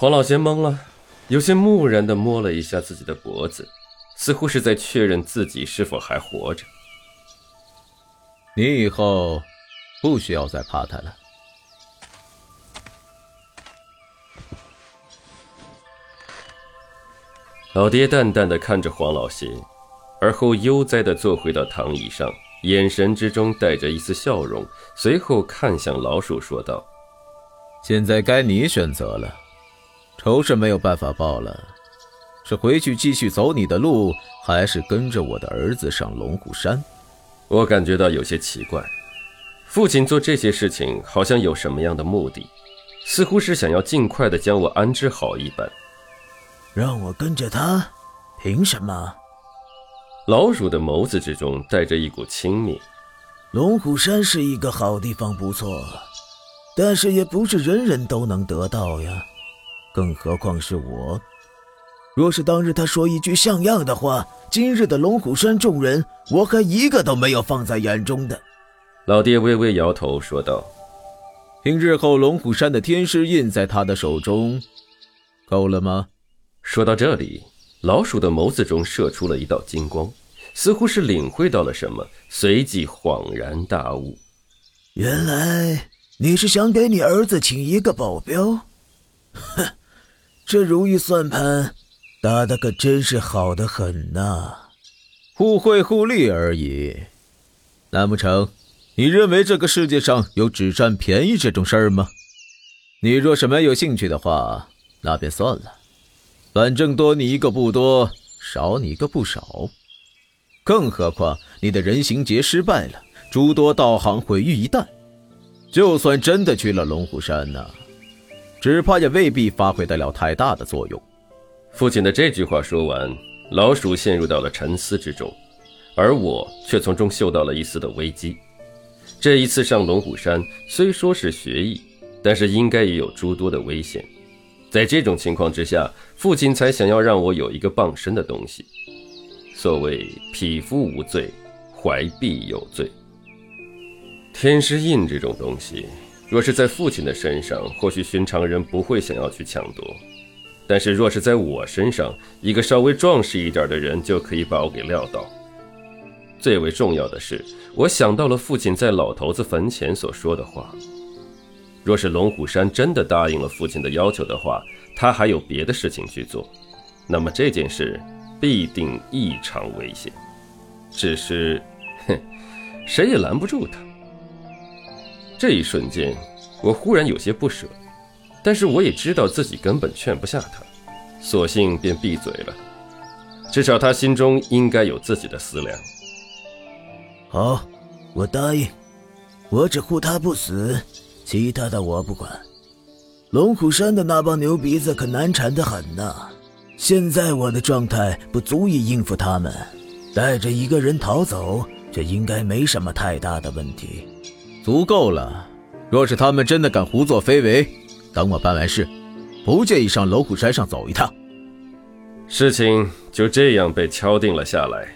黄老邪懵了，有些木然的摸了一下自己的脖子，似乎是在确认自己是否还活着。你以后不需要再怕他了。老爹淡淡的看着黄老邪，而后悠哉的坐回到躺椅上，眼神之中带着一丝笑容，随后看向老鼠说道：“现在该你选择了，仇是没有办法报了，是回去继续走你的路，还是跟着我的儿子上龙虎山？”我感觉到有些奇怪，父亲做这些事情好像有什么样的目的，似乎是想要尽快的将我安置好一般。让我跟着他，凭什么？老鼠的眸子之中带着一股轻蔑。龙虎山是一个好地方，不错，但是也不是人人都能得到呀。更何况是我。若是当日他说一句像样的话，今日的龙虎山众人，我还一个都没有放在眼中的。老爹微微摇头说道：“凭日后龙虎山的天师印在他的手中，够了吗？”说到这里，老鼠的眸子中射出了一道金光，似乎是领会到了什么，随即恍然大悟：“原来你是想给你儿子请一个保镖？哼，这如意算盘打的可真是好的很呐！互惠互利而已。难不成你认为这个世界上有只占便宜这种事儿吗？你若是没有兴趣的话，那便算了。”反正多你一个不多，少你一个不少。更何况你的人形劫失败了，诸多道行毁于一旦。就算真的去了龙虎山呢，只怕也未必发挥得了太大的作用。父亲的这句话说完，老鼠陷入到了沉思之中，而我却从中嗅到了一丝的危机。这一次上龙虎山虽说是学艺，但是应该也有诸多的危险。在这种情况之下，父亲才想要让我有一个傍身的东西。所谓匹夫无罪，怀璧有罪。天师印这种东西，若是在父亲的身上，或许寻常人不会想要去抢夺；但是若是在我身上，一个稍微壮实一点的人就可以把我给撂倒。最为重要的是，我想到了父亲在老头子坟前所说的话。若是龙虎山真的答应了父亲的要求的话，他还有别的事情去做，那么这件事必定异常危险。只是，哼，谁也拦不住他。这一瞬间，我忽然有些不舍，但是我也知道自己根本劝不下他，索性便闭嘴了。至少他心中应该有自己的思量。好，我答应，我只护他不死。其他的我不管，龙虎山的那帮牛鼻子可难缠的很呐。现在我的状态不足以应付他们，带着一个人逃走，这应该没什么太大的问题。足够了。若是他们真的敢胡作非为，等我办完事，不介意上龙虎山上走一趟。事情就这样被敲定了下来。